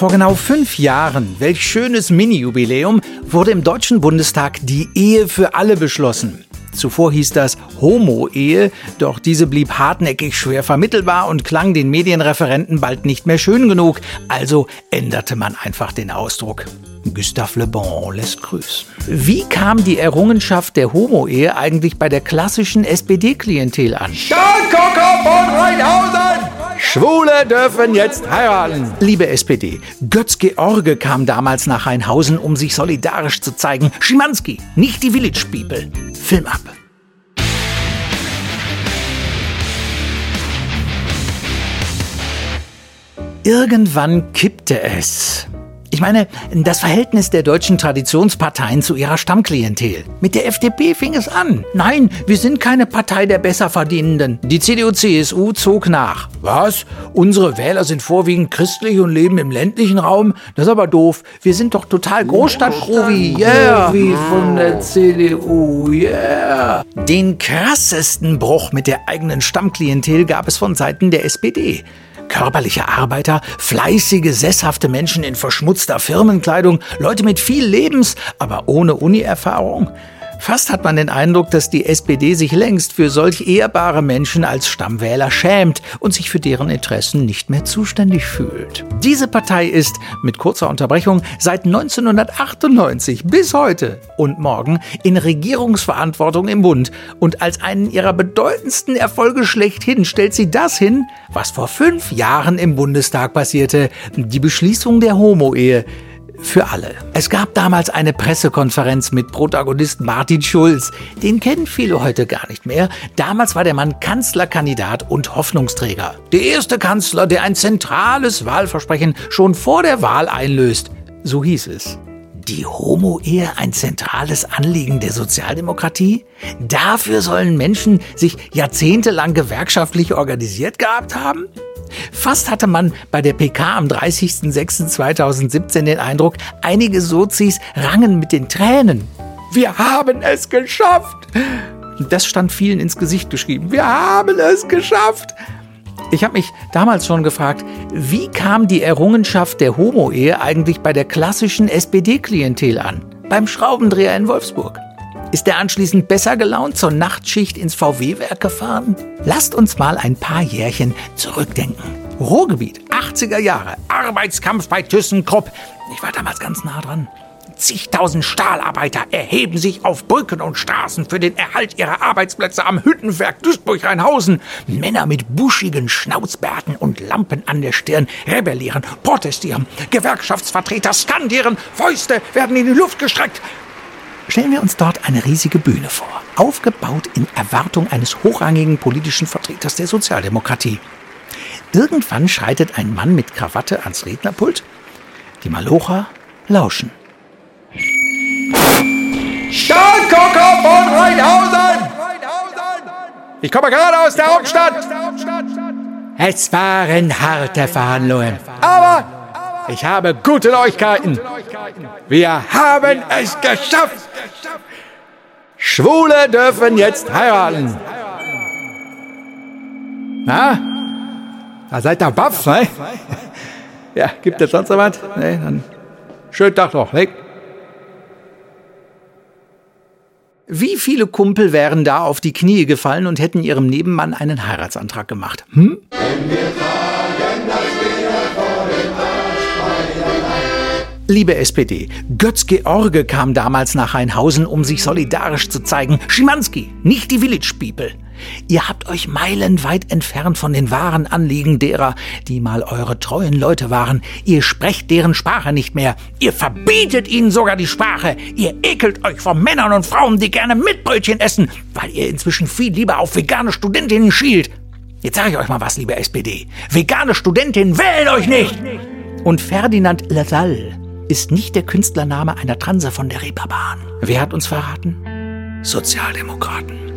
Vor genau fünf Jahren, welch schönes Mini-Jubiläum, wurde im Deutschen Bundestag die Ehe für alle beschlossen. Zuvor hieß das Homo-Ehe, doch diese blieb hartnäckig schwer vermittelbar und klang den Medienreferenten bald nicht mehr schön genug, also änderte man einfach den Ausdruck. Gustave Le Bon lässt grüßen. Wie kam die Errungenschaft der Homo-Ehe eigentlich bei der klassischen SPD-Klientel an? Stahlkocker von Rheinhausen! Schwule dürfen jetzt heiraten. Liebe SPD, Götz George kam damals nach Rheinhausen, um sich solidarisch zu zeigen. Schimanski, nicht die Village People. Film ab. Irgendwann kippte es. Ich meine, das Verhältnis der deutschen Traditionsparteien zu ihrer Stammklientel. Mit der FDP fing es an. Nein, wir sind keine Partei der Besserverdienenden. Die CDU-CSU zog nach. Was? Unsere Wähler sind vorwiegend christlich und leben im ländlichen Raum? Das ist aber doof. Wir sind doch total Großstadtprovi. Yeah. Wie von der CDU. Yeah. Den krassesten Bruch mit der eigenen Stammklientel gab es von Seiten der SPD körperliche Arbeiter, fleißige, sesshafte Menschen in verschmutzter Firmenkleidung, Leute mit viel Lebens, aber ohne Uni-Erfahrung. Fast hat man den Eindruck, dass die SPD sich längst für solch ehrbare Menschen als Stammwähler schämt und sich für deren Interessen nicht mehr zuständig fühlt. Diese Partei ist, mit kurzer Unterbrechung, seit 1998 bis heute und morgen in Regierungsverantwortung im Bund. Und als einen ihrer bedeutendsten Erfolge schlechthin stellt sie das hin, was vor fünf Jahren im Bundestag passierte, die Beschließung der Homo-Ehe für alle. Es gab damals eine Pressekonferenz mit Protagonist Martin Schulz. Den kennen viele heute gar nicht mehr. Damals war der Mann Kanzlerkandidat und Hoffnungsträger. Der erste Kanzler, der ein zentrales Wahlversprechen schon vor der Wahl einlöst. So hieß es. Die Homo-Ehe ein zentrales Anliegen der Sozialdemokratie? Dafür sollen Menschen sich jahrzehntelang gewerkschaftlich organisiert gehabt haben? Fast hatte man bei der PK am 30.06.2017 den Eindruck, einige Sozis rangen mit den Tränen. Wir haben es geschafft! Das stand vielen ins Gesicht geschrieben. Wir haben es geschafft! Ich habe mich damals schon gefragt, wie kam die Errungenschaft der Homo-Ehe eigentlich bei der klassischen SPD-Klientel an? Beim Schraubendreher in Wolfsburg? Ist er anschließend besser gelaunt zur Nachtschicht ins VW-Werk gefahren? Lasst uns mal ein paar Jährchen zurückdenken. Ruhrgebiet, 80er Jahre, Arbeitskampf bei ThyssenKrupp. Ich war damals ganz nah dran. Zigtausend Stahlarbeiter erheben sich auf Brücken und Straßen für den Erhalt ihrer Arbeitsplätze am Hüttenwerk Duisburg-Rheinhausen. Männer mit buschigen Schnauzbärten und Lampen an der Stirn rebellieren, protestieren. Gewerkschaftsvertreter skandieren, Fäuste werden in die Luft gestreckt. Stellen wir uns dort eine riesige Bühne vor, aufgebaut in Erwartung eines hochrangigen politischen Vertreters der Sozialdemokratie. Irgendwann schreitet ein Mann mit Krawatte ans Rednerpult. Die Malocher lauschen. Stahlkocker von Rheinhausen! Ich komme gerade aus der Hauptstadt! Es waren harte Verhandlungen. Aber ich habe gute Neuigkeiten. Wir haben es geschafft. Schwule dürfen jetzt heiraten. Na? Da seid ihr baff, ne? Ja, gibt es sonst noch was? Nee, dann schönen Tag noch, ne? Wie viele Kumpel wären da auf die Knie gefallen und hätten ihrem Nebenmann einen Heiratsantrag gemacht? Hm? Liebe SPD, Götz George kam damals nach Rheinhausen, um sich solidarisch zu zeigen. Schimanski, nicht die Village People. Ihr habt euch meilenweit entfernt von den wahren Anliegen derer, die mal eure treuen Leute waren. Ihr sprecht deren Sprache nicht mehr. Ihr verbietet ihnen sogar die Sprache. Ihr ekelt euch vor Männern und Frauen, die gerne Mitbrötchen essen, weil ihr inzwischen viel lieber auf vegane Studentinnen schielt. Jetzt sage ich euch mal was, liebe SPD. Vegane Studentinnen wählen euch nicht! Und Ferdinand Lassalle ist nicht der Künstlername einer Transe von der Reeperbahn. Wer hat uns verraten? Sozialdemokraten.